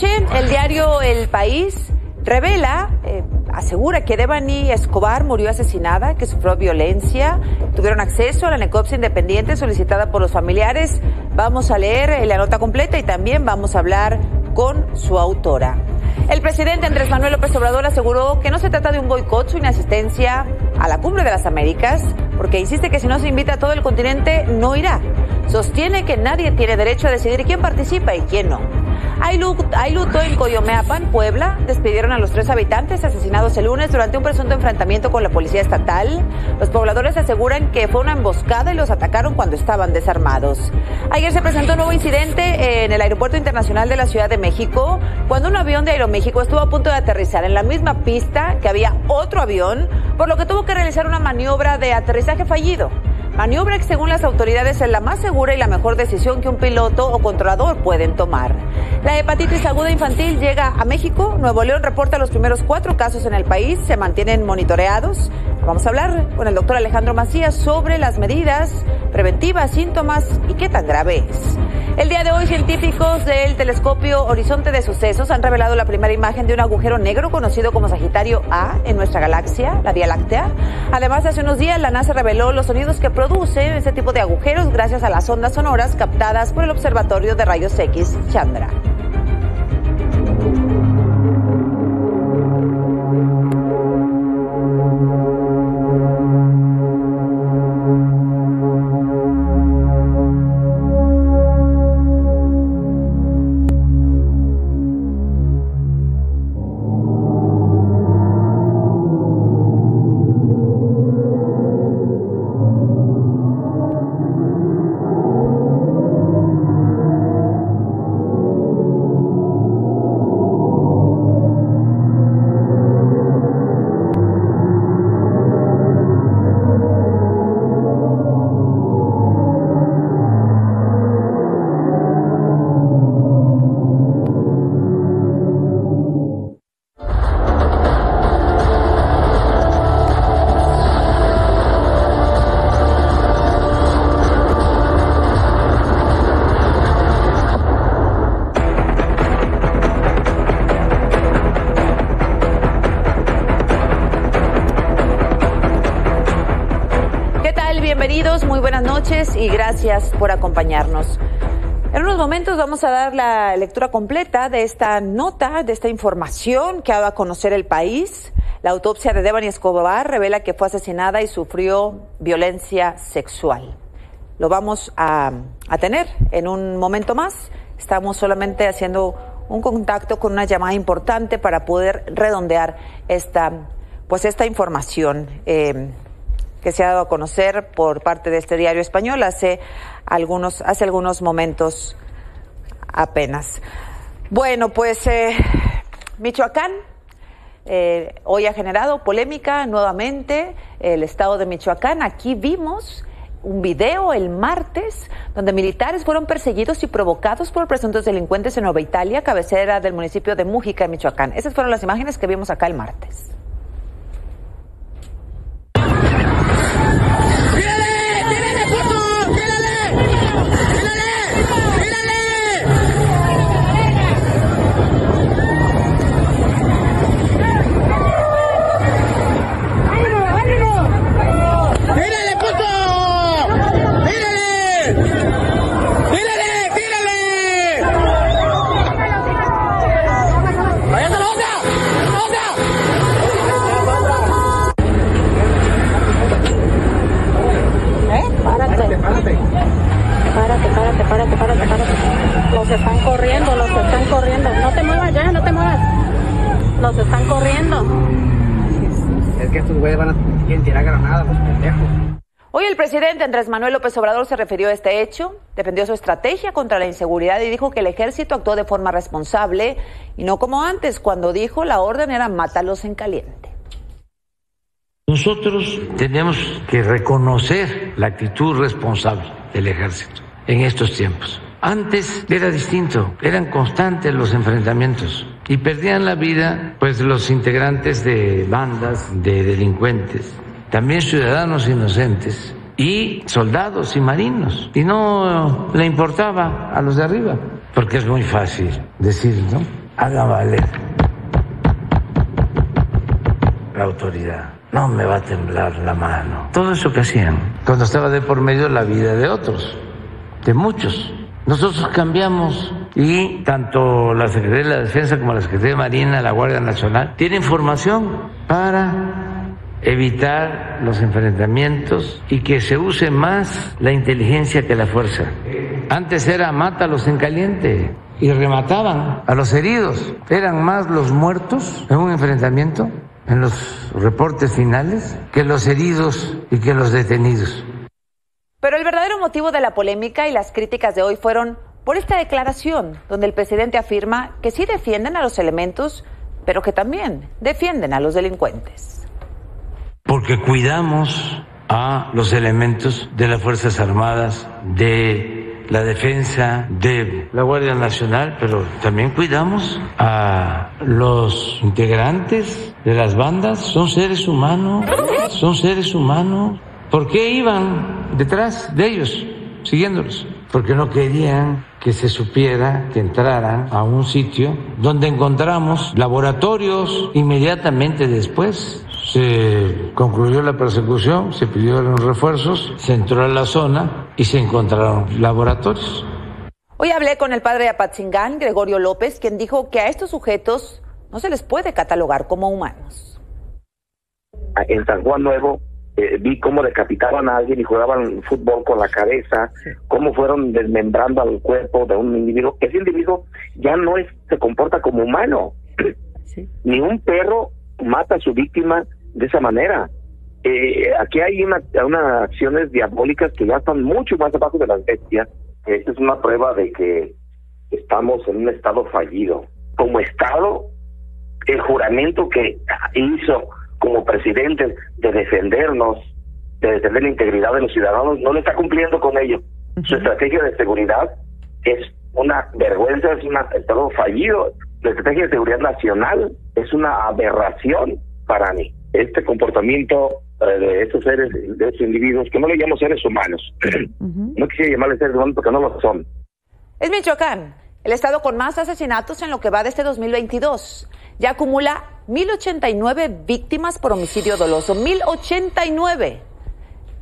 el diario El País revela, eh, asegura que Devani Escobar murió asesinada, que sufrió violencia, tuvieron acceso a la necropsia independiente solicitada por los familiares. Vamos a leer eh, la nota completa y también vamos a hablar con su autora. El presidente Andrés Manuel López Obrador aseguró que no se trata de un boicot su inasistencia a la cumbre de las Américas, porque insiste que si no se invita a todo el continente, no irá. Sostiene que nadie tiene derecho a decidir quién participa y quién no. Hay luto, en Coyomeapan, Puebla. Despidieron a los tres habitantes asesinados el lunes durante un presunto enfrentamiento con la policía estatal. Los pobladores aseguran que fue una emboscada y los atacaron cuando estaban desarmados. Ayer se presentó un nuevo incidente en el Aeropuerto Internacional de la Ciudad de México, cuando un avión de Aeroméxico estuvo a punto de aterrizar en la misma pista que había otro avión, por lo que tuvo que realizar una maniobra de aterrizaje fallido. Maniobra que según las autoridades es la más segura y la mejor decisión que un piloto o controlador pueden tomar. La hepatitis aguda infantil llega a México. Nuevo León reporta los primeros cuatro casos en el país. Se mantienen monitoreados. Vamos a hablar con el doctor Alejandro Macías sobre las medidas preventivas, síntomas y qué tan grave es. El día de hoy, científicos del telescopio Horizonte de Sucesos han revelado la primera imagen de un agujero negro conocido como Sagitario A en nuestra galaxia, la Vía Láctea. Además, hace unos días la NASA reveló los sonidos que producen ese tipo de agujeros gracias a las ondas sonoras captadas por el Observatorio de Rayos X Chandra. Y gracias por acompañarnos. En unos momentos vamos a dar la lectura completa de esta nota, de esta información que ha dado a conocer el país. La autopsia de Devani Escobar revela que fue asesinada y sufrió violencia sexual. Lo vamos a, a tener en un momento más. Estamos solamente haciendo un contacto con una llamada importante para poder redondear esta, pues esta información. Eh, que se ha dado a conocer por parte de este diario español hace algunos, hace algunos momentos apenas. Bueno, pues eh, Michoacán eh, hoy ha generado polémica nuevamente el estado de Michoacán. Aquí vimos un video el martes donde militares fueron perseguidos y provocados por presuntos delincuentes en Nueva Italia, cabecera del municipio de Mújica, Michoacán. Esas fueron las imágenes que vimos acá el martes. están corriendo, los están corriendo. No te muevas ya, no te muevas. Los están corriendo. Es que estos güeyes van a tirar granadas, los pendejos. Hoy el presidente Andrés Manuel López Obrador se refirió a este hecho, defendió su estrategia contra la inseguridad y dijo que el ejército actuó de forma responsable y no como antes, cuando dijo la orden era mátalos en caliente. Nosotros tenemos que reconocer la actitud responsable del ejército en estos tiempos. Antes era distinto, eran constantes los enfrentamientos y perdían la vida pues los integrantes de bandas de delincuentes, también ciudadanos inocentes y soldados y marinos. Y no le importaba a los de arriba, porque es muy fácil decir, ¿no? haga valer la autoridad. No me va a temblar la mano. Todo eso que hacían cuando estaba de por medio la vida de otros, de muchos. Nosotros cambiamos y tanto la Secretaría de la Defensa como la Secretaría de Marina, la Guardia Nacional, tienen formación para evitar los enfrentamientos y que se use más la inteligencia que la fuerza. Antes era mátalos en caliente y remataban a los heridos. Eran más los muertos en un enfrentamiento en los reportes finales que los heridos y que los detenidos. Pero el verdadero motivo de la polémica y las críticas de hoy fueron por esta declaración, donde el presidente afirma que sí defienden a los elementos, pero que también defienden a los delincuentes. Porque cuidamos a los elementos de las Fuerzas Armadas, de la defensa, de la Guardia Nacional, pero también cuidamos a los integrantes de las bandas, son seres humanos, son seres humanos. ¿Por qué iban detrás de ellos, siguiéndolos? Porque no querían que se supiera que entraran a un sitio donde encontramos laboratorios inmediatamente después. Se concluyó la persecución, se pidieron refuerzos, se entró a la zona y se encontraron laboratorios. Hoy hablé con el padre de Apatzingán, Gregorio López, quien dijo que a estos sujetos no se les puede catalogar como humanos. En San Juan Nuevo eh, vi cómo decapitaban a alguien y jugaban fútbol con la cabeza, cómo fueron desmembrando al cuerpo de un individuo. Ese individuo ya no es, se comporta como humano. Ni un perro mata a su víctima de esa manera. Eh, aquí hay una, unas acciones diabólicas que ya están mucho más abajo de las bestias. Esta es una prueba de que estamos en un estado fallido. Como estado, el juramento que hizo como presidente de defendernos, de defender la integridad de los ciudadanos, no lo está cumpliendo con ello. Su estrategia de seguridad es una vergüenza, es un estado fallido. La estrategia de seguridad nacional es una aberración para mí. Este comportamiento eh, de estos seres, de estos individuos, que no le llamo seres humanos, no quisiera llamarles seres humanos porque no lo son. Es Michoacán, el estado con más asesinatos en lo que va de este 2022 ya acumula 1.089 víctimas por homicidio doloso. 1.089.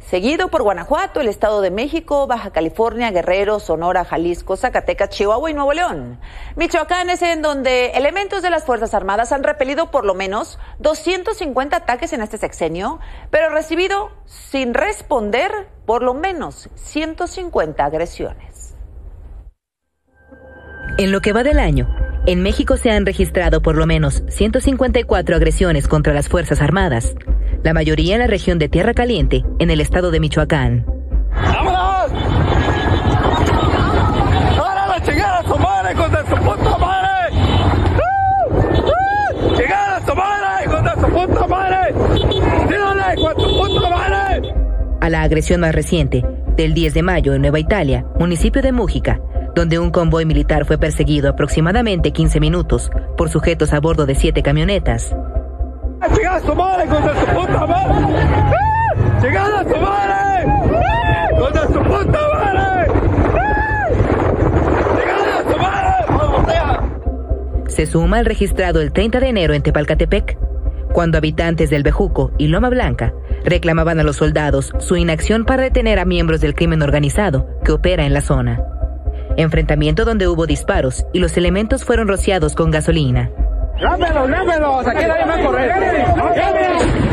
Seguido por Guanajuato, el Estado de México, Baja California, Guerrero, Sonora, Jalisco, Zacatecas, Chihuahua y Nuevo León. Michoacán es en donde elementos de las Fuerzas Armadas han repelido por lo menos 250 ataques en este sexenio, pero recibido sin responder por lo menos 150 agresiones. En lo que va del año, en México se han registrado por lo menos 154 agresiones contra las Fuerzas Armadas, la mayoría en la región de Tierra Caliente, en el estado de Michoacán. ¡Vámonos! ¡Ahora la chingada a su madre, con de su puta madre! ¡Uh! ¡Chingada a su madre, con de su puta madre! ¡Dígale, con tu puta madre! A la agresión más reciente, del 10 de mayo en Nueva Italia, municipio de Mújica, donde un convoy militar fue perseguido aproximadamente 15 minutos por sujetos a bordo de siete camionetas. ¡Llegada su madre, contra su puta madre! ¡Llegada su madre! ¡Contra su puta madre! ¡Llegada su madre! Se suma al registrado el 30 de enero en Tepalcatepec, cuando habitantes del Bejuco y Loma Blanca reclamaban a los soldados su inacción para detener a miembros del crimen organizado que opera en la zona enfrentamiento donde hubo disparos y los elementos fueron rociados con gasolina. ¡Lámelos, lámelos! ¡Aquí nadie va a correr!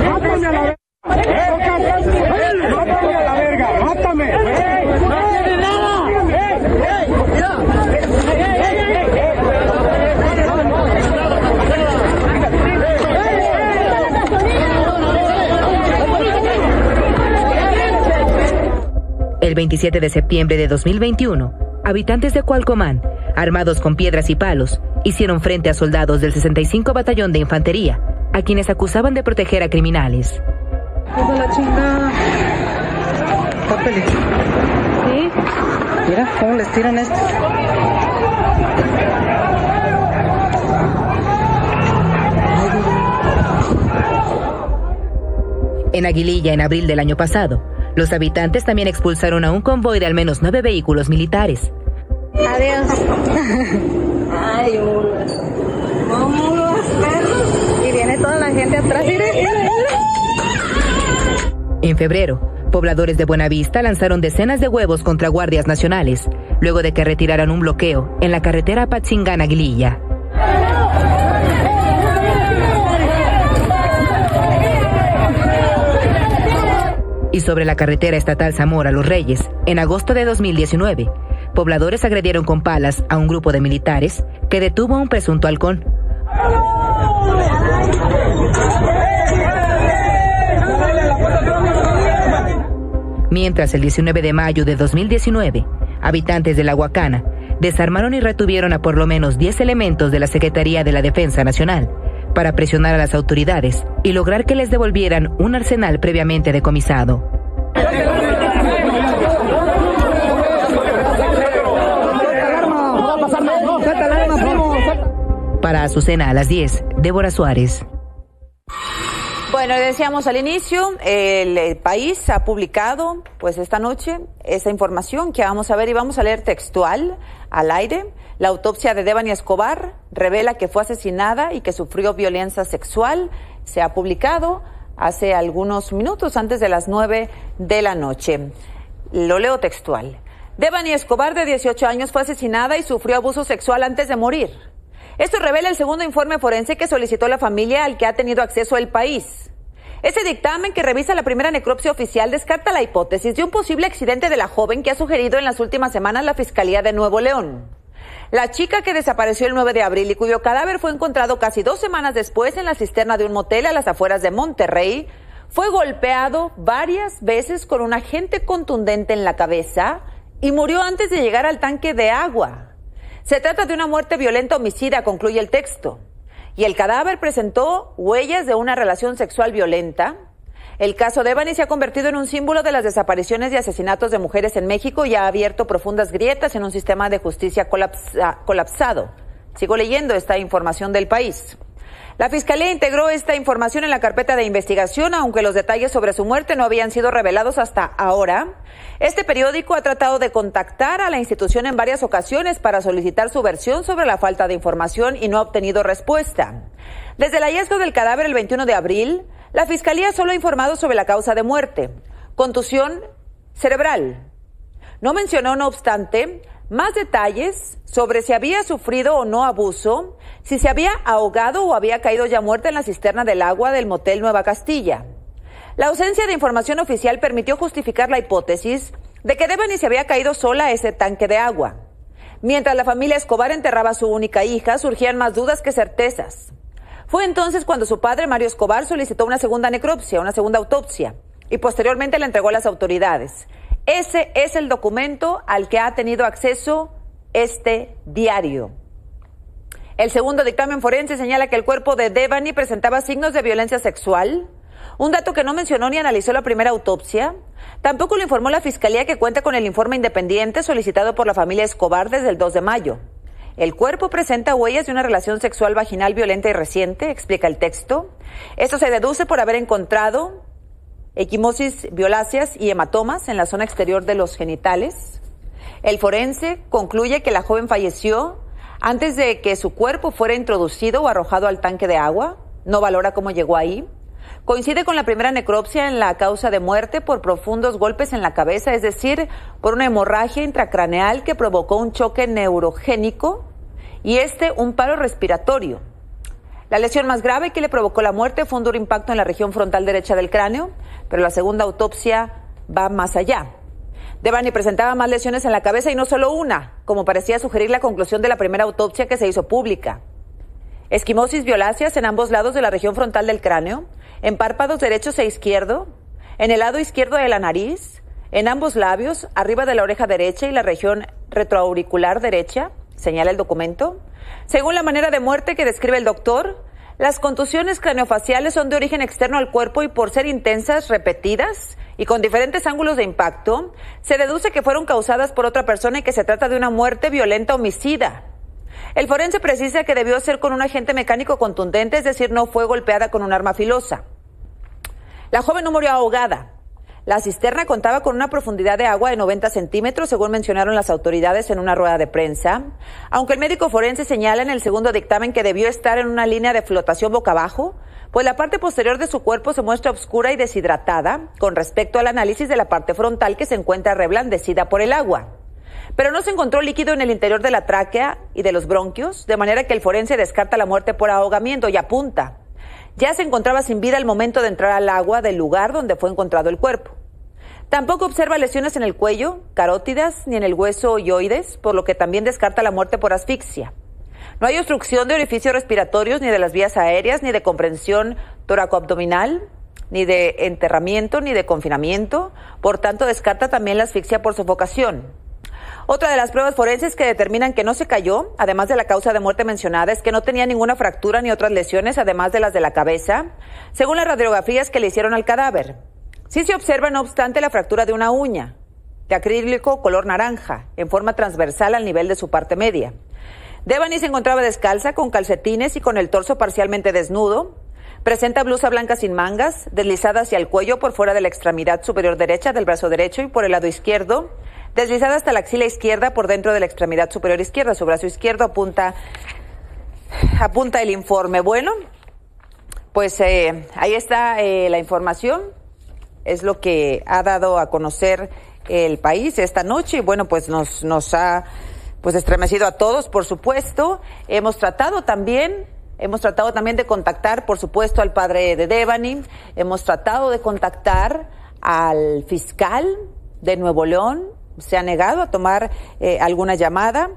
¡Mátame a la verga! ¡Mátame a la verga! ¡Mátame! ¡No tiene nada! El 27 de septiembre de 2021, habitantes de Cualcomán, armados con piedras y palos, hicieron frente a soldados del 65 Batallón de Infantería, a quienes acusaban de proteger a criminales. la chingada. ¿Sí? Mira cómo les tiran esto. En Aguililla, en abril del año pasado, los habitantes también expulsaron a un convoy de al menos nueve vehículos militares. Adiós. Perros. Y viene toda la gente atrás. En febrero, pobladores de Buenavista lanzaron decenas de huevos contra guardias nacionales, luego de que retiraran un bloqueo en la carretera Patzingán-Aguililla. Y sobre la carretera estatal Zamora-Los Reyes, en agosto de 2019, pobladores agredieron con palas a un grupo de militares que detuvo a un presunto halcón. Mientras el 19 de mayo de 2019, habitantes de la Huacana desarmaron y retuvieron a por lo menos 10 elementos de la Secretaría de la Defensa Nacional para presionar a las autoridades y lograr que les devolvieran un arsenal previamente decomisado. Azucena a las 10, Débora Suárez. Bueno, decíamos al inicio, el, país ha publicado, pues esta noche, esa información que vamos a ver y vamos a leer textual al aire. La autopsia de Devani Escobar revela que fue asesinada y que sufrió violencia sexual. Se ha publicado hace algunos minutos antes de las nueve de la noche. Lo leo textual. Devani Escobar, de 18 años, fue asesinada y sufrió abuso sexual antes de morir. Esto revela el segundo informe forense que solicitó la familia al que ha tenido acceso el país. Ese dictamen que revisa la primera necropsia oficial descarta la hipótesis de un posible accidente de la joven que ha sugerido en las últimas semanas la Fiscalía de Nuevo León. La chica que desapareció el 9 de abril y cuyo cadáver fue encontrado casi dos semanas después en la cisterna de un motel a las afueras de Monterrey, fue golpeado varias veces con un agente contundente en la cabeza y murió antes de llegar al tanque de agua. Se trata de una muerte violenta homicida, concluye el texto. Y el cadáver presentó huellas de una relación sexual violenta. El caso de Evany se ha convertido en un símbolo de las desapariciones y asesinatos de mujeres en México y ha abierto profundas grietas en un sistema de justicia colapsado. Sigo leyendo esta información del país. La Fiscalía integró esta información en la carpeta de investigación, aunque los detalles sobre su muerte no habían sido revelados hasta ahora. Este periódico ha tratado de contactar a la institución en varias ocasiones para solicitar su versión sobre la falta de información y no ha obtenido respuesta. Desde el hallazgo del cadáver el 21 de abril, la Fiscalía solo ha informado sobre la causa de muerte, contusión cerebral. No mencionó, no obstante, más detalles sobre si había sufrido o no abuso, si se había ahogado o había caído ya muerta en la cisterna del agua del motel Nueva Castilla. La ausencia de información oficial permitió justificar la hipótesis de que Devani se había caído sola a ese tanque de agua. Mientras la familia Escobar enterraba a su única hija, surgían más dudas que certezas. Fue entonces cuando su padre, Mario Escobar, solicitó una segunda necropsia, una segunda autopsia, y posteriormente la entregó a las autoridades. Ese es el documento al que ha tenido acceso este diario. El segundo dictamen forense señala que el cuerpo de Devani presentaba signos de violencia sexual, un dato que no mencionó ni analizó la primera autopsia. Tampoco lo informó la Fiscalía que cuenta con el informe independiente solicitado por la familia Escobar desde el 2 de mayo. El cuerpo presenta huellas de una relación sexual vaginal violenta y reciente, explica el texto. Esto se deduce por haber encontrado equimosis violáceas y hematomas en la zona exterior de los genitales. El forense concluye que la joven falleció antes de que su cuerpo fuera introducido o arrojado al tanque de agua. No valora cómo llegó ahí. Coincide con la primera necropsia en la causa de muerte por profundos golpes en la cabeza, es decir, por una hemorragia intracraneal que provocó un choque neurogénico y este un paro respiratorio. La lesión más grave que le provocó la muerte fue un duro impacto en la región frontal derecha del cráneo, pero la segunda autopsia va más allá. Devani presentaba más lesiones en la cabeza y no solo una, como parecía sugerir la conclusión de la primera autopsia que se hizo pública. Esquimosis violáceas en ambos lados de la región frontal del cráneo, en párpados derechos e izquierdo, en el lado izquierdo de la nariz, en ambos labios, arriba de la oreja derecha y la región retroauricular derecha, señala el documento. Según la manera de muerte que describe el doctor, las contusiones craneofaciales son de origen externo al cuerpo y por ser intensas, repetidas y con diferentes ángulos de impacto, se deduce que fueron causadas por otra persona y que se trata de una muerte violenta homicida. El forense precisa que debió ser con un agente mecánico contundente, es decir, no fue golpeada con un arma filosa. La joven no murió ahogada. La cisterna contaba con una profundidad de agua de 90 centímetros, según mencionaron las autoridades en una rueda de prensa. Aunque el médico forense señala en el segundo dictamen que debió estar en una línea de flotación boca abajo, pues la parte posterior de su cuerpo se muestra oscura y deshidratada con respecto al análisis de la parte frontal que se encuentra reblandecida por el agua. Pero no se encontró líquido en el interior de la tráquea y de los bronquios, de manera que el forense descarta la muerte por ahogamiento y apunta. Ya se encontraba sin vida al momento de entrar al agua del lugar donde fue encontrado el cuerpo. Tampoco observa lesiones en el cuello, carótidas, ni en el hueso yoides, por lo que también descarta la muerte por asfixia. No hay obstrucción de orificios respiratorios, ni de las vías aéreas, ni de comprensión toracoabdominal, ni de enterramiento, ni de confinamiento. Por tanto, descarta también la asfixia por sofocación. Otra de las pruebas forenses que determinan que no se cayó, además de la causa de muerte mencionada, es que no tenía ninguna fractura ni otras lesiones, además de las de la cabeza, según las radiografías que le hicieron al cadáver. Sí se observa, no obstante, la fractura de una uña, de acrílico color naranja, en forma transversal al nivel de su parte media. Devani se encontraba descalza, con calcetines y con el torso parcialmente desnudo. Presenta blusa blanca sin mangas, deslizada hacia el cuello por fuera de la extremidad superior derecha del brazo derecho y por el lado izquierdo deslizada hasta la axila izquierda por dentro de la extremidad superior izquierda. Su brazo izquierdo apunta, apunta el informe. Bueno, pues eh, ahí está eh, la información. Es lo que ha dado a conocer el país esta noche y bueno, pues nos, nos ha pues estremecido a todos, por supuesto. Hemos tratado también Hemos tratado también de contactar, por supuesto, al padre de Devani. Hemos tratado de contactar al fiscal de Nuevo León, se ha negado a tomar eh, alguna llamada.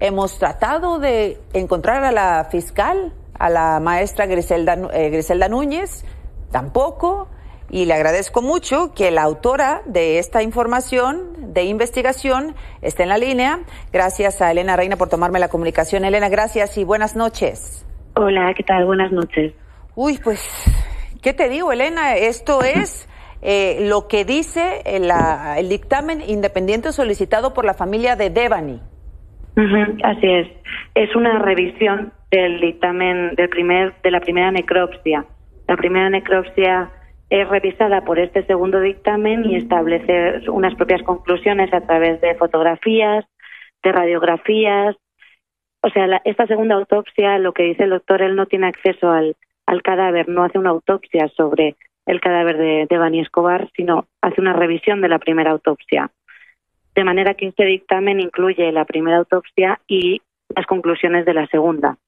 Hemos tratado de encontrar a la fiscal, a la maestra Griselda, eh, Griselda Núñez, tampoco. Y le agradezco mucho que la autora de esta información de investigación esté en la línea. Gracias a Elena Reina por tomarme la comunicación. Elena, gracias y buenas noches. Hola, ¿qué tal? Buenas noches. Uy, pues, ¿qué te digo, Elena? Esto es eh, lo que dice el, el, dictamen independiente solicitado por la familia de Devani. así es. Es una revisión del dictamen del primer, de la primera necropsia. La primera necropsia es revisada por este segundo dictamen y establece unas propias conclusiones a través de fotografías, de radiografías. O sea, esta segunda autopsia, lo que dice el doctor, él no tiene acceso al, al cadáver, no hace una autopsia sobre el cadáver de, de Bani Escobar, sino hace una revisión de la primera autopsia. De manera que este dictamen incluye la primera autopsia y las conclusiones de la segunda.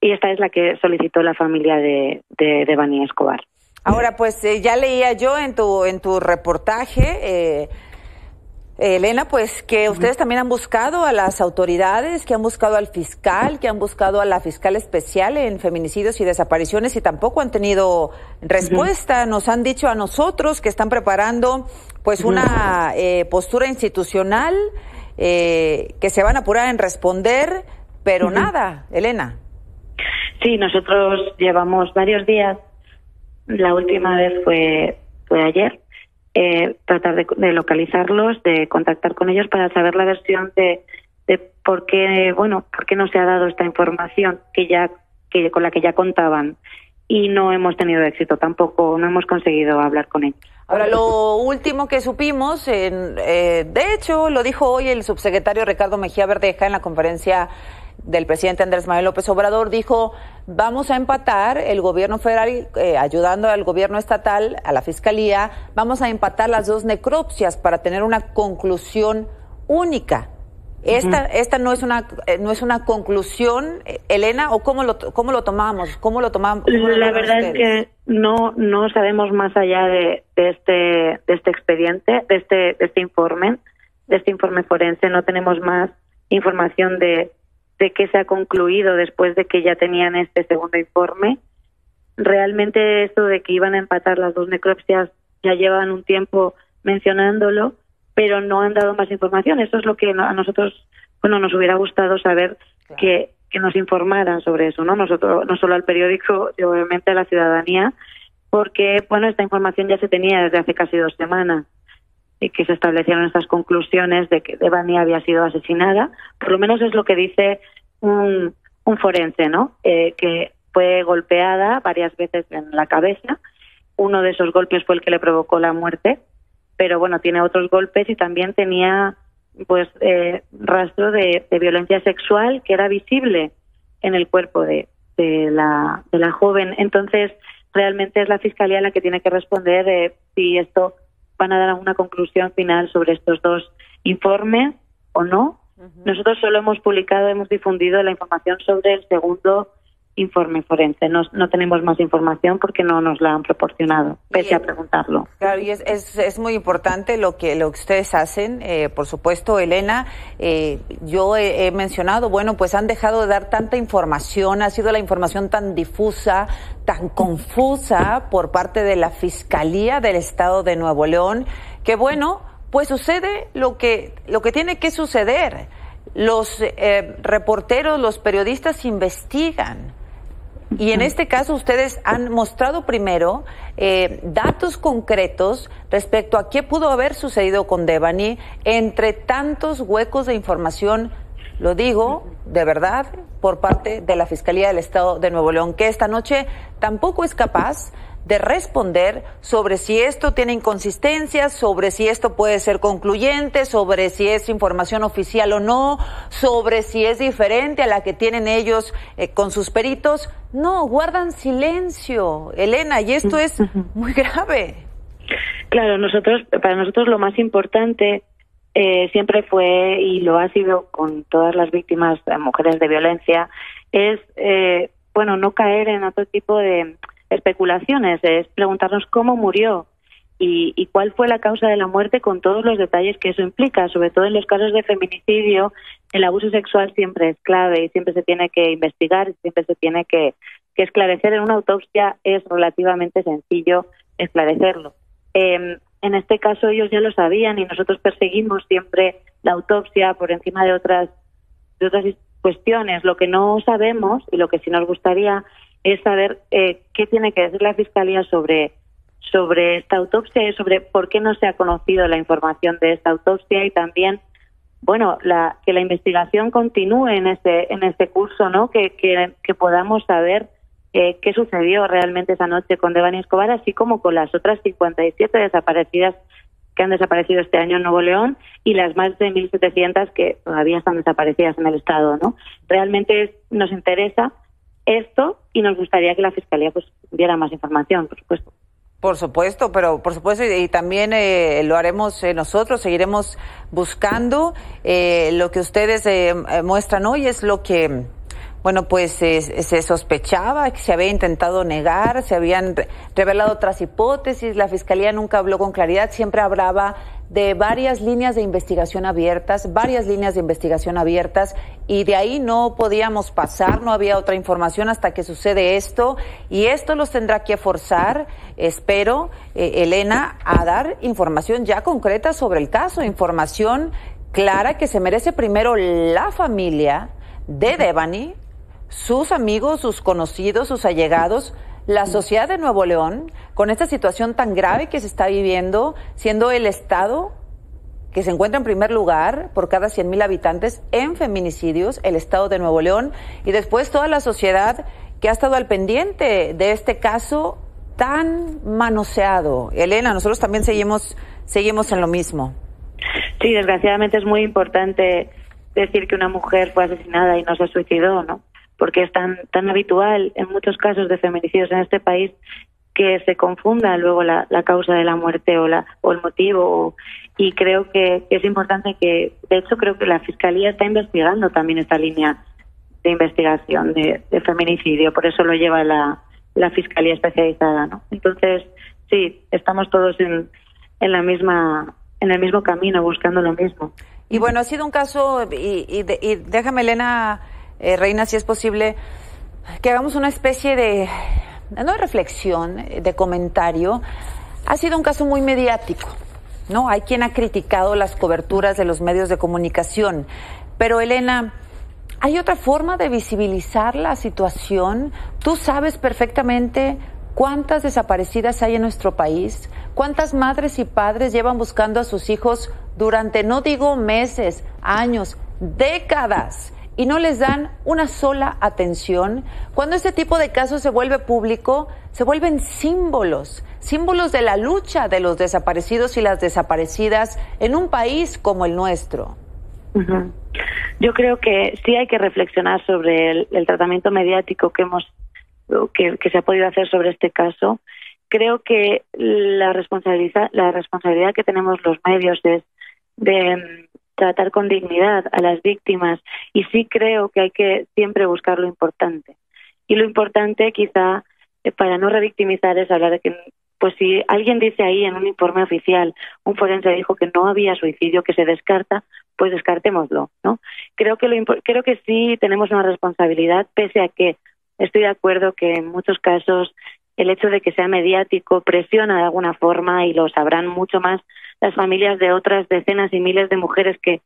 Y esta es la que solicitó la familia de, de, Bani Escobar. Ahora, pues eh, ya leía yo en tu, en tu reportaje eh, Elena, pues que ustedes también han buscado a las autoridades, que han buscado al fiscal, que han buscado a la fiscal especial en feminicidios y desapariciones y tampoco han tenido respuesta. Nos han dicho a nosotros que están preparando pues una eh, postura institucional, eh, que se van a apurar en responder, pero nada, Elena. Sí, nosotros llevamos varios días. La última vez fue, fue ayer eh, tratar de, localizarlos, de contactar con ellos para saber la versión de, de por qué, bueno, por qué no se ha dado esta información que ya que con la que ya contaban y no hemos tenido éxito tampoco, no hemos conseguido hablar con ellos. Ahora, lo último que supimos, en, eh, de hecho, lo dijo hoy el subsecretario Ricardo Mejía Verdeja en la conferencia del presidente Andrés Manuel López Obrador, dijo, vamos a empatar el gobierno federal, eh, ayudando al gobierno estatal, a la fiscalía, vamos a empatar las dos necropsias para tener una conclusión única. Esta, esta no es una eh, no es una conclusión, Elena, o cómo lo cómo lo tomamos, cómo lo tomamos. la verdad es que no no sabemos más allá de, de, este de este expediente, de este de este informe, de este informe forense, no tenemos más información de de qué se ha concluido después de que ya tenían este segundo informe. Realmente esto de que iban a empatar las dos necropsias ya llevan un tiempo mencionándolo, pero no han dado más información. Eso es lo que a nosotros, bueno, nos hubiera gustado saber que, que nos informaran sobre eso, ¿no? Nosotros, no solo al periódico, obviamente a la ciudadanía, porque, bueno, esta información ya se tenía desde hace casi dos semanas que se establecieron estas conclusiones de que Devani había sido asesinada. Por lo menos es lo que dice un, forense, ¿no? Eh, que fue golpeada varias veces en la cabeza uno de esos golpes fue el que le provocó la muerte, pero bueno, tiene otros golpes y también tenía pues eh, rastro de, violencia sexual que era visible en el cuerpo de, de, la, de la joven. Entonces, realmente es la fiscalía la que tiene que responder de si esto van a dar una conclusión final sobre estos dos informes o no. Nosotros solo hemos publicado, hemos difundido la información sobre el segundo informe forense. No, no tenemos más información porque no nos la han proporcionado, pese a preguntarlo. Claro, y es, es, muy importante lo que, lo que ustedes hacen. Eh, por supuesto, Elena, eh, yo he, mencionado, bueno, pues han dejado de dar tanta información, ha sido la información tan difusa, tan confusa por parte de la Fiscalía del Estado de Nuevo León, que bueno, pues sucede lo que, lo que tiene que suceder. Los eh, reporteros, los periodistas investigan y en este caso ustedes han mostrado primero eh, datos concretos respecto a qué pudo haber sucedido con Devani. Entre tantos huecos de información, lo digo de verdad, por parte de la Fiscalía del Estado de Nuevo León, que esta noche tampoco es capaz de responder sobre si esto tiene inconsistencias, sobre si esto puede ser concluyente, sobre si es información oficial o no, sobre si es diferente a la que tienen ellos eh, con sus peritos. No, guardan silencio, Elena, y esto es muy grave. Claro, nosotros, para nosotros lo más importante eh, siempre fue y lo ha sido con todas las víctimas, eh, mujeres de violencia, es bueno no caer en otro tipo de especulaciones, es preguntarnos cómo murió y, cuál fue la causa de la muerte con todos los detalles que eso implica, sobre todo en los casos de feminicidio, el abuso sexual siempre es clave y siempre se tiene que investigar, siempre se tiene que, esclarecer. En una autopsia es relativamente sencillo esclarecerlo. Em, en este caso ellos ya lo sabían y nosotros perseguimos siempre la autopsia por encima de otras de otras cuestiones. Lo que no sabemos y lo que sí nos gustaría es saber eh, qué tiene que decir la Fiscalía sobre, sobre esta autopsia sobre por qué no se ha conocido la información de esta autopsia y también bueno, la, que la investigación continúe en este, en este curso, ¿no? Que, que, podamos saber eh, qué sucedió realmente esa noche con Devani Escobar, así como con las otras 57 desaparecidas que han desaparecido este año en Nuevo León y las más de 1.700 que todavía están desaparecidas en el Estado, ¿no? Realmente nos interesa esto y nos gustaría que la Fiscalía pues diera más información, por supuesto. Por supuesto, pero por supuesto, y, también eh, lo haremos eh, nosotros, seguiremos buscando. Eh, lo que ustedes muestran hoy es lo que, bueno, pues se sospechaba, que se había intentado negar, se habían revelado otras hipótesis, la Fiscalía nunca habló con claridad, siempre hablaba de varias líneas de investigación abiertas, varias líneas de investigación abiertas, y de ahí no podíamos pasar, no había otra información hasta que sucede esto, y esto los tendrá que forzar, espero, eh, Elena, a dar información ya concreta sobre el caso, información clara que se merece primero la familia de Devani, sus amigos, sus conocidos, sus allegados, la sociedad de Nuevo León, con esta situación tan grave que se está viviendo, siendo el Estado que se encuentra en primer lugar por cada 100 mil habitantes en feminicidios, el Estado de Nuevo León, y después toda la sociedad que ha estado al pendiente de este caso tan manoseado. Elena, nosotros también seguimos, seguimos en lo mismo. Sí, desgraciadamente es muy importante decir que una mujer fue asesinada y no se suicidó, ¿no? Porque es tan, tan habitual en muchos casos de feminicidios en este país que se confunda luego la, causa de la muerte o, la, o el motivo. y creo que, es importante que, de hecho, creo que la Fiscalía está investigando también esta línea de investigación de, feminicidio, por eso lo lleva la, la Fiscalía especializada. ¿no? Entonces, sí, estamos todos en, en, la misma, en el mismo camino, buscando lo mismo. Y bueno, ha sido un caso, y, y, y déjame, Elena eh, Reina, si es posible, que hagamos una especie de, no de reflexión, de comentario. Ha sido un caso muy mediático, ¿no? Hay quien ha criticado las coberturas de los medios de comunicación, pero Elena, ¿hay otra forma de visibilizar la situación? Tú sabes perfectamente cuántas desaparecidas hay en nuestro país, cuántas madres y padres llevan buscando a sus hijos durante, no digo meses, años, décadas y no les dan una sola atención. Cuando este tipo de casos se vuelve público, se vuelven símbolos, símbolos de la lucha de los desaparecidos y las desaparecidas en un país como el nuestro. Yo creo que sí hay que reflexionar sobre el, tratamiento mediático que hemos que, se ha podido hacer sobre este caso. Creo que la responsabilidad la responsabilidad que tenemos los medios es de tratar con dignidad a las víctimas y sí creo que hay que siempre buscar lo importante. Y lo importante quizá eh, para no revictimizar es hablar de que pues si alguien dice ahí en un informe oficial, un forense dijo que no había suicidio, que se descarta, pues descartémoslo, ¿no? Creo que lo creo que sí tenemos una responsabilidad, pese a que estoy de acuerdo que en muchos casos el hecho de que sea mediático presiona de alguna forma y lo sabrán mucho más las familias de otras decenas y miles de mujeres que,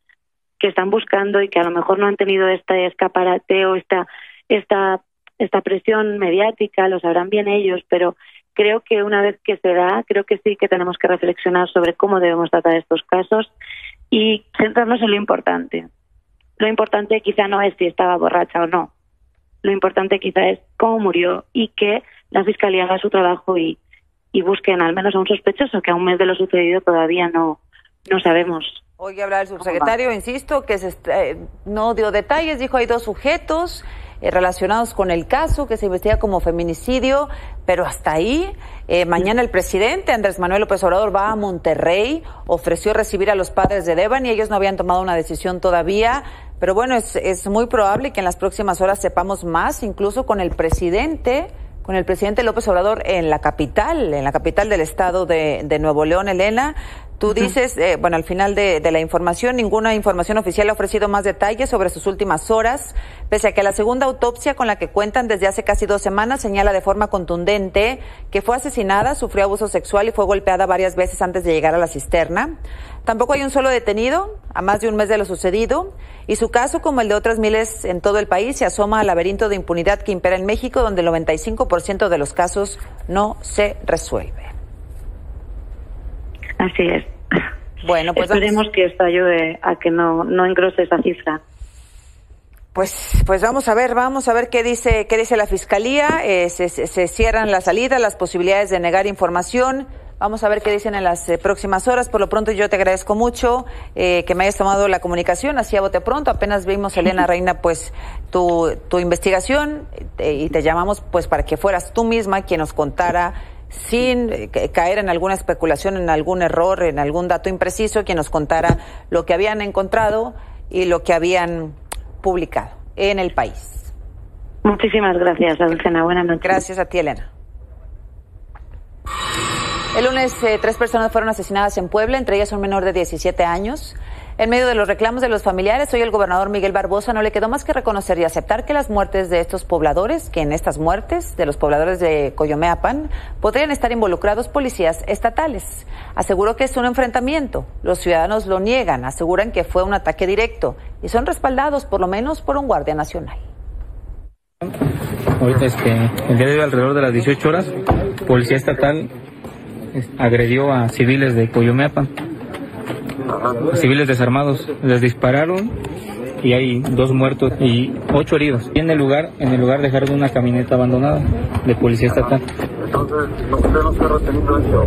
que están buscando y que a lo mejor no han tenido este escaparate o esta, esta, esta presión mediática, lo sabrán bien ellos, pero creo que una vez que se da, creo que sí que tenemos que reflexionar sobre cómo debemos tratar estos casos y centrarnos en lo importante. Lo importante quizá no es si estaba borracha o no. Lo importante quizá es cómo murió y que la Fiscalía haga su trabajo y, y busquen al menos a un sospechoso que a un mes de lo sucedido todavía no, no sabemos. Hoy habla el subsecretario, insisto, que se, eh, no dio detalles, dijo hay dos sujetos eh, relacionados con el caso que se investiga como feminicidio, pero hasta ahí, eh, mañana el presidente Andrés Manuel López Obrador va a Monterrey, ofreció recibir a los padres de Devan y ellos no habían tomado una decisión todavía, pero bueno, es, es muy probable que en las próximas horas sepamos más, incluso con el presidente con el presidente López Obrador en la capital, en la capital del estado de, de Nuevo León, Elena. Tú dices, eh, bueno, al final de, de, la información, ninguna información oficial ha ofrecido más detalles sobre sus últimas horas, pese a que la segunda autopsia con la que cuentan desde hace casi dos semanas señala de forma contundente que fue asesinada, sufrió abuso sexual y fue golpeada varias veces antes de llegar a la cisterna. Tampoco hay un solo detenido a más de un mes de lo sucedido y su caso, como el de otras miles en todo el país, se asoma al laberinto de impunidad que impera en México, donde el 95% de los casos no se resuelve. Así es. Bueno, pues esperemos que esto ayude a que no, no engrose esa cifra. Pues, pues vamos a ver, vamos a ver qué dice, qué dice la fiscalía. Eh, se, se, cierran las salidas, las posibilidades de negar información. Vamos a ver qué dicen en las eh, próximas horas. Por lo pronto yo te agradezco mucho eh, que me hayas tomado la comunicación, así a bote pronto. Apenas vimos, Elena Reina, pues tu, tu investigación eh, y te llamamos pues para que fueras tú misma quien nos contara sin caer en alguna especulación, en algún error, en algún dato impreciso, quien nos contara lo que habían encontrado y lo que habían publicado en el país. Muchísimas gracias, Dulcena. Buenas noches. Gracias a ti, Elena. El lunes eh, tres personas fueron asesinadas en Puebla, entre ellas un menor de 17 años. En medio de los reclamos de los familiares, hoy el gobernador Miguel Barbosa no le quedó más que reconocer y aceptar que las muertes de estos pobladores, que en estas muertes de los pobladores de Coyomeapan, podrían estar involucrados policías estatales. Aseguró que es un enfrentamiento. Los ciudadanos lo niegan, aseguran que fue un ataque directo y son respaldados por lo menos por un guardia nacional. Ahorita este, el día de alrededor de las 18 horas, policía estatal agredió a civiles de Coyomeapan, civiles desarmados. Les dispararon y hay dos muertos y ocho heridos. En el lugar, en el lugar dejaron una camioneta abandonada de policía estatal.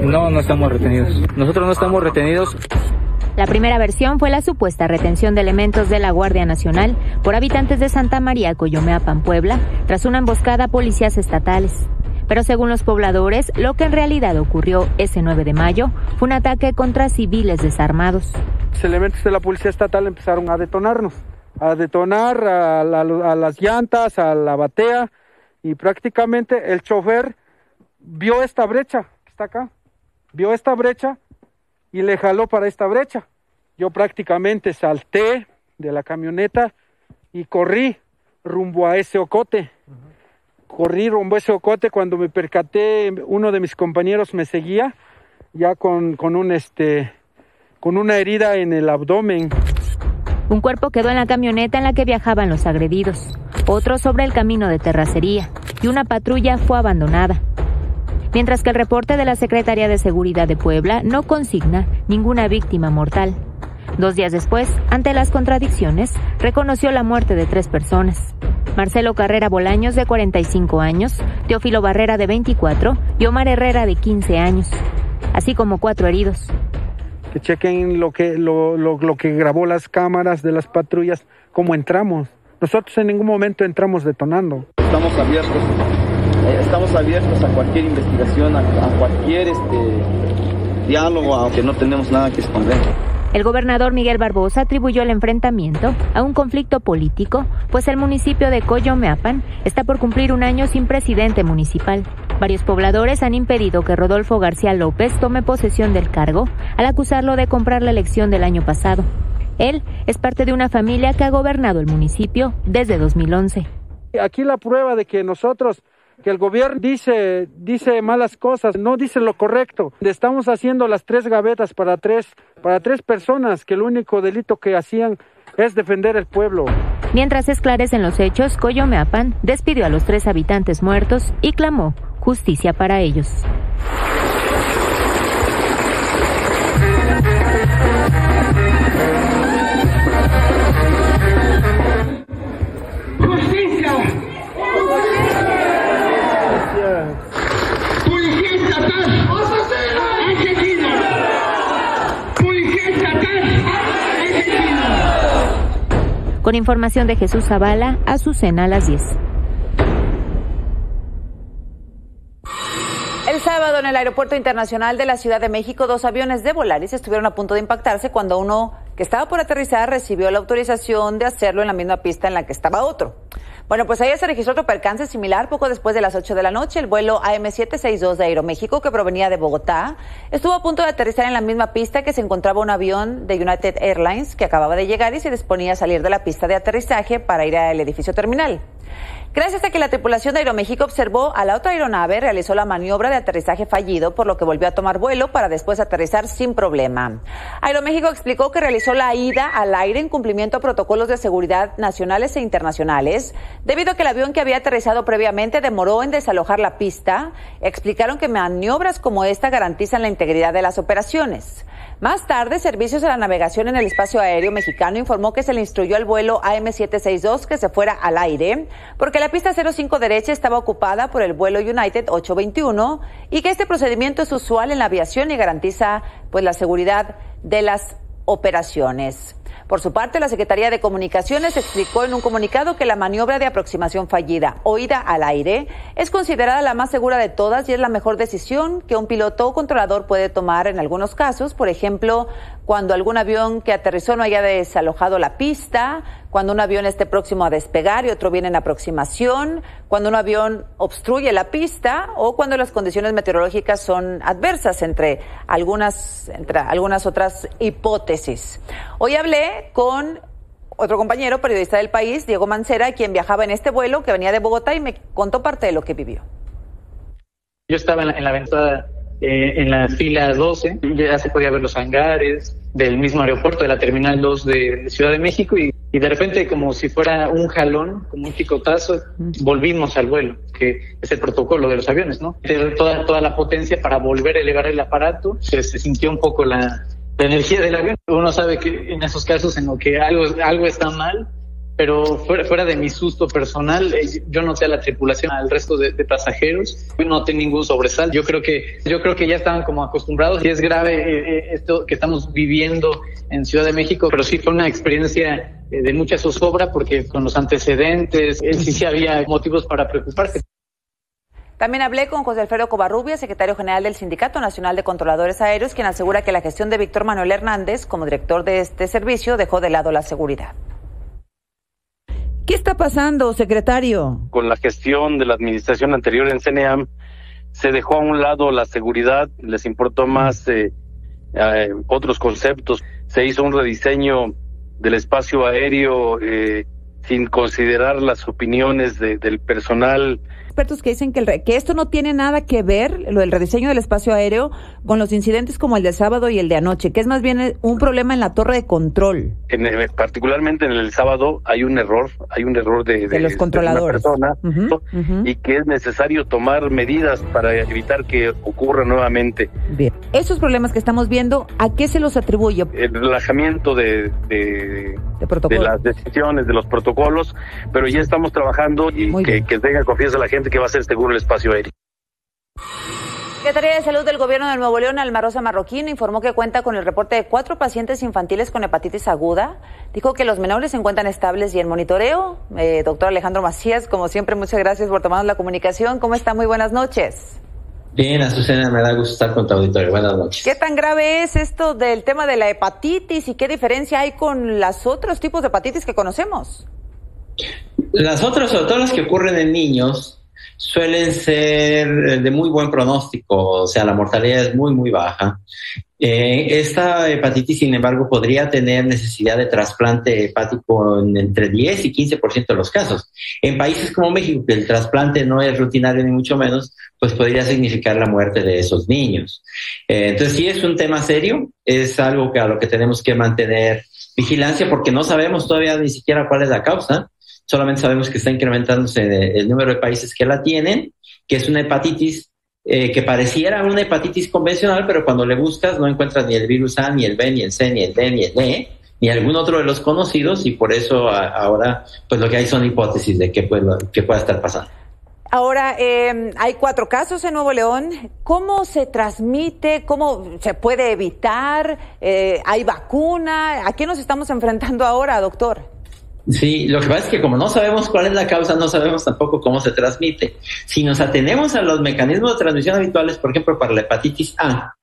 no No, estamos retenidos. Nosotros no estamos retenidos. La primera versión fue la supuesta retención de elementos de la Guardia Nacional por habitantes de Santa María, Coyomeapan, Puebla, tras una emboscada a policías estatales. Pero según los pobladores, lo que en realidad ocurrió ese 9 de mayo fue un ataque contra civiles desarmados. Los elementos de la policía estatal empezaron a detonarnos, a detonar a, las llantas, a la batea, y prácticamente el chofer vio esta brecha que está acá, vio esta brecha y le jaló para esta brecha. Yo prácticamente salté de la camioneta y corrí rumbo a ese ocote corrí rumbo a ese ocote cuando me percaté, uno de mis compañeros me seguía ya con, con, un este con una herida en el abdomen. Un cuerpo quedó en la camioneta en la que viajaban los agredidos, otro sobre el camino de terracería y una patrulla fue abandonada. Mientras que el reporte de la Secretaría de Seguridad de Puebla no consigna ninguna víctima mortal. Dos días después, ante las contradicciones, reconoció la muerte de tres personas. Marcelo Carrera Bolaños, de 45 años, Teófilo Barrera, de 24, y Omar Herrera, de 15 años, así como cuatro heridos. Que chequen lo que, lo, lo, lo que grabó las cámaras de las patrullas, cómo entramos. Nosotros en ningún momento entramos detonando. Estamos abiertos, eh, estamos abiertos a cualquier investigación, a, a cualquier este, diálogo, aunque no tenemos nada que esconder. El gobernador Miguel Barbosa atribuyó el enfrentamiento a un conflicto político, pues el municipio de Coyomeapan está por cumplir un año sin presidente municipal. Varios pobladores han impedido que Rodolfo García López tome posesión del cargo al acusarlo de comprar la elección del año pasado. Él es parte de una familia que ha gobernado el municipio desde 2011. Aquí la prueba de que nosotros que el gobierno dice, malas cosas, no dice lo correcto. Estamos haciendo las tres gavetas para tres, para tres personas que el único delito que hacían es defender el pueblo. Mientras esclarecen los hechos, Coyomeapan despidió a los tres habitantes muertos y clamó justicia para ellos. Con información de Jesús Zavala, Azucena a las 10. El sábado en el Aeropuerto Internacional de la Ciudad de México, dos aviones de Volaris estuvieron a punto de impactarse cuando uno que estaba por aterrizar recibió la autorización de hacerlo en la misma pista en la que estaba otro. Bueno, pues ayer se registró otro percance similar poco después de las 8 de la noche. El vuelo AM762 de Aeroméxico, que provenía de Bogotá, estuvo a punto de aterrizar en la misma pista que se encontraba un avión de United Airlines que acababa de llegar y se disponía a salir de la pista de aterrizaje para ir al edificio terminal. Gracias a que la tripulación de Aeroméxico observó a la otra aeronave, realizó la maniobra de aterrizaje fallido, por lo que volvió a tomar vuelo para después aterrizar sin problema. Aeroméxico explicó que realizó la ida al aire en cumplimiento a protocolos de seguridad nacionales e internacionales, debido a que el avión que había aterrizado previamente demoró en desalojar la pista. Explicaron que maniobras como esta garantizan la integridad de las operaciones. Más tarde, Servicios de la Navegación en el Espacio Aéreo Mexicano informó que se le instruyó al vuelo AM762 que se fuera al aire, porque la pista 05 derecha estaba ocupada por el vuelo United 821 y que este procedimiento es usual en la aviación y garantiza pues la seguridad de las operaciones. Por su parte, la Secretaría de Comunicaciones explicó en un comunicado que la maniobra de aproximación fallida oída al aire es considerada la más segura de todas y es la mejor decisión que un piloto o controlador puede tomar en algunos casos, por ejemplo, cuando algún avión que aterrizó no haya desalojado la pista, cuando un avión esté próximo a despegar y otro viene en aproximación, cuando un avión obstruye la pista o cuando las condiciones meteorológicas son adversas, entre algunas, entre algunas otras hipótesis. Hoy hablé con otro compañero, periodista del país, Diego Mancera, quien viajaba en este vuelo que venía de Bogotá y me contó parte de lo que vivió. Yo estaba en la, en la ventana eh, en la fila 12, ya se podía ver los hangares del mismo aeropuerto, de la Terminal 2 de Ciudad de México, y, y de repente, como si fuera un jalón, como un picotazo, volvimos al vuelo, que es el protocolo de los aviones, ¿no? Toda, toda la potencia para volver a elevar el aparato, se, se sintió un poco la, la energía del avión. Uno sabe que en esos casos en lo que algo, algo está mal, pero fuera, fuera de mi susto personal, eh, yo noté a la tripulación, al resto de, de pasajeros, no noté ningún sobresalto. Yo creo que, yo creo que ya estaban como acostumbrados y es grave eh, eh, esto que estamos viviendo en Ciudad de México, pero sí fue una experiencia eh, de mucha zozobra porque con los antecedentes, sí, sí había motivos para preocuparse. También hablé con José Alfredo Covarrubia, secretario general del Sindicato Nacional de Controladores Aéreos, quien asegura que la gestión de Víctor Manuel Hernández como director de este servicio dejó de lado la seguridad. ¿Qué está pasando, secretario? Con la gestión de la administración anterior en CNEAM, se dejó a un lado la seguridad, les importó más eh, eh, otros conceptos. Se hizo un rediseño del espacio aéreo eh, sin considerar las opiniones de, del personal. Expertos que dicen que, el, que esto no tiene nada que ver, lo del rediseño del espacio aéreo, con los incidentes como el de sábado y el de anoche, que es más bien un problema en la torre de control. en el- particularmente en el sábado hay un error, hay un error de, De los una controladores. persona, Ujú, ujú. y que es necesario tomar medidas para evitar que ocurra nuevamente. Bien. Esos problemas que estamos viendo, ¿a qué se los atribuye? El relajamiento de, de, de las decisiones, de los protocolos, pero ya estamos trabajando y que, que tenga confianza la gente que va a ser seguro el espacio aéreo. Secretaría de Salud del Gobierno de Nuevo León, Almarosa Marroquín, informó que cuenta con el reporte de cuatro pacientes infantiles con hepatitis aguda. Dijo que los menores se encuentran estables y en monitoreo. Eh, doctor Alejandro Macías, como siempre, muchas gracias por tomarnos la comunicación. ¿Cómo está? Muy buenas noches. Bien, Azucena, me da gusto estar con tu auditorio. Buenas noches. ¿Qué tan grave es esto del tema de la hepatitis y qué diferencia hay con los otros tipos de hepatitis que conocemos? Las otras, sobre todo las que ocurren en niños, suelen ser eh, de muy buen pronóstico, o sea, la mortalidad es muy, muy baja. Eh, esta hepatitis, sin embargo, podría tener necesidad de trasplante hepático en entre 10 y 15% de los casos. En países como México, que el trasplante no es rutinario ni mucho menos, pues podría significar la muerte de esos niños. Eh, entonces, sí es un tema serio, es algo que a lo que tenemos que mantener vigilancia porque no sabemos todavía ni siquiera cuál es la causa. Solamente sabemos que está incrementándose el número de países que la tienen, que es una hepatitis eh, que pareciera una hepatitis convencional, pero cuando le buscas no encuentras ni el virus A, ni el B, ni el C, ni el D, ni el E, ni algún otro de los conocidos, y por eso ahora pues lo que hay son hipótesis de qué pueda, qué pueda estar pasando. Ahora, eh, hay cuatro casos en Nuevo León. ¿Cómo se transmite? ¿Cómo se puede evitar? Eh, ¿Hay vacuna? ¿A qué nos estamos enfrentando ahora, doctor? Sí, lo que pasa es que como no sabemos cuál es la causa, no sabemos tampoco cómo se transmite. Si nos atenemos a los mecanismos de transmisión habituales, por ejemplo, para la hepatitis A,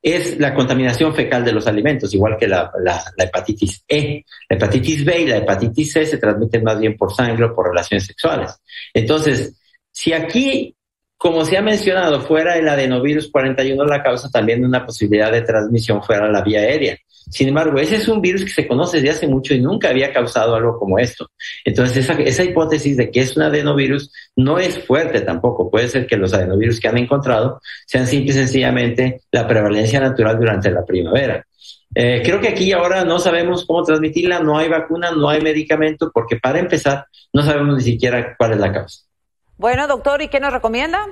es la contaminación fecal de los alimentos, igual que la, hepatitis E. La hepatitis B y la hepatitis C se transmiten más bien por sangre o por relaciones sexuales. Entonces, si aquí, como se ha mencionado, fuera el adenovirus 41 la causa, también una posibilidad de transmisión fuera la vía aérea. Sin embargo, ese es un virus que se conoce desde hace mucho y nunca había causado algo como esto. Entonces, esa, esa hipótesis de que es un adenovirus no es fuerte tampoco. Puede ser que los adenovirus que han encontrado sean simple y sencillamente la prevalencia natural durante la primavera. Eh, creo que aquí ahora no sabemos cómo transmitirla, no hay vacuna, no hay medicamento, porque para empezar no sabemos ni siquiera cuál es la causa. Bueno, doctor, ¿y qué nos recomienda?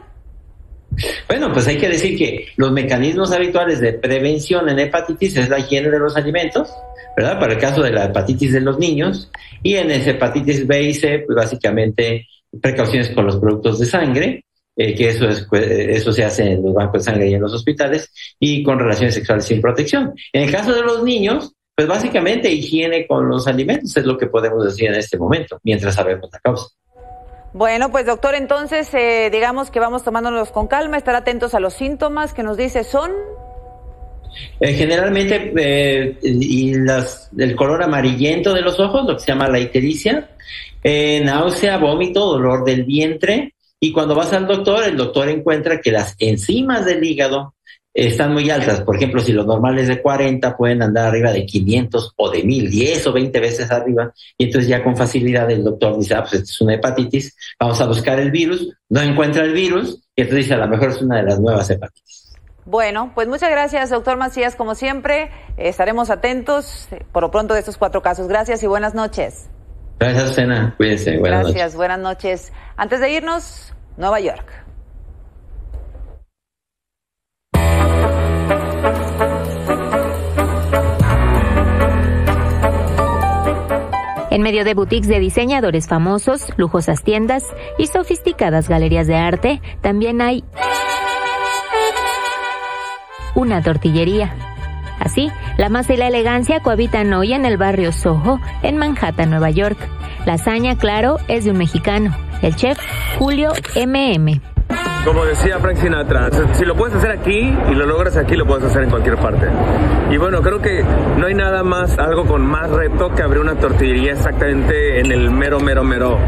Bueno, pues hay que decir que los mecanismos habituales de prevención en hepatitis es la higiene de los alimentos, ¿verdad? Para el caso de la hepatitis de los niños y en esa hepatitis B y C, pues básicamente precauciones con los productos de sangre, eh, que eso, es, eso se hace en los bancos de sangre y en los hospitales, y con relaciones sexuales sin protección. En el caso de los niños, pues básicamente higiene con los alimentos es lo que podemos decir en este momento, mientras sabemos la causa. Bueno, pues doctor, entonces eh, digamos que vamos tomándonos con calma, estar atentos a los síntomas que nos dice son. Eh, generalmente, eh, y las, el color amarillento de los ojos, lo que se llama la ictericia, eh, náusea, vómito, dolor del vientre, y cuando vas al doctor, el doctor encuentra que las enzimas del hígado están muy altas. Por ejemplo, si los normales de 40 pueden andar arriba de 500 o de 1000, 10 o 20 veces arriba, y entonces ya con facilidad el doctor dice, ah, pues esto es una hepatitis, vamos a buscar el virus, no encuentra el virus, y entonces dice, a lo mejor es una de las nuevas hepatitis. Bueno, pues muchas gracias, doctor Macías, como siempre. estaremos atentos eh, por lo pronto de estos cuatro casos. Gracias y buenas noches. Gracias, Susana. Cuídense. Buenas gracias, noches. buenas noches. Antes de irnos, Nueva York. En medio de boutiques de diseñadores famosos, lujosas tiendas y sofisticadas galerías de arte, también hay una tortillería. Así, la masa y la elegancia cohabitan hoy en el barrio Soho, en Manhattan, Nueva York. La hazaña, claro, es de un mexicano, el chef Julio MM. Como decía Frank Sinatra, si lo puedes hacer aquí y lo logras aquí, lo puedes hacer en cualquier parte. Y bueno, creo que no hay nada más, algo con más reto que abrir una tortillería exactamente en el mero, mero, mero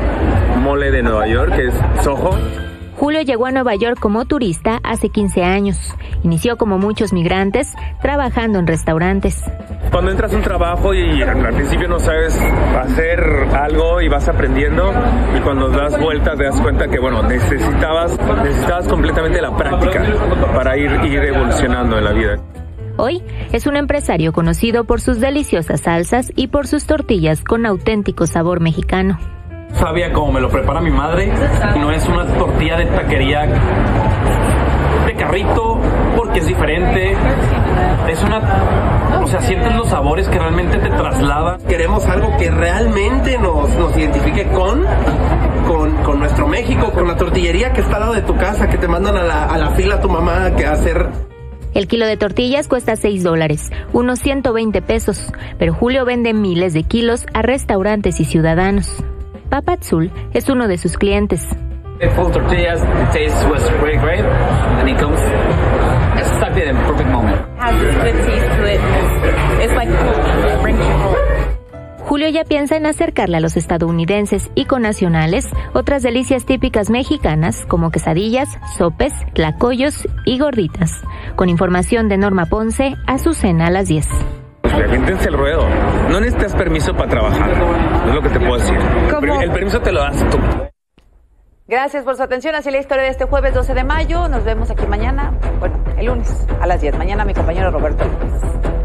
mole de Nueva York, que es Soho. Julio llegó a Nueva York como turista hace 15 años. Inició como muchos migrantes, trabajando en restaurantes. Cuando entras a un trabajo y al principio no sabes hacer algo y vas aprendiendo y cuando das vueltas te das cuenta que bueno, necesitabas, necesitabas completamente la práctica para ir, ir evolucionando en la vida. Hoy es un empresario conocido por sus deliciosas salsas y por sus tortillas con auténtico sabor mexicano. Sabía cómo me lo prepara mi madre. No es una tortilla de taquería de carrito porque es diferente. Es una, o sea, sientes los sabores que realmente te trasladan. Queremos algo que realmente nos, nos identifique con, con, con nuestro México, con la tortillería que está al lado de tu casa, que te mandan a la, a la fila a tu mamá que hacer el kilo de tortillas cuesta 6 dólares, unos 120 pesos, pero Julio vende miles de kilos a restaurantes y ciudadanos. Papa Azul es uno de sus clientes. Full tortillas, the taste was really great, and it comes exactly in the perfect moment. Has a good taste to it. It's like Julio ya piensa en acercarle a los estadounidenses y conacionales otras delicias típicas mexicanas como quesadillas, sopes, tlacoyos y gorditas. Con información de Norma Ponce, a su cena a las 10. Aviéntense el ruedo. No necesitas permiso para trabajar. Es lo que te puedo decir. El permiso te lo das tú. Gracias por su atención. Así la historia de este jueves 12 de mayo. Nos vemos aquí mañana, bueno, el lunes a las 10. Mañana mi compañero Roberto López.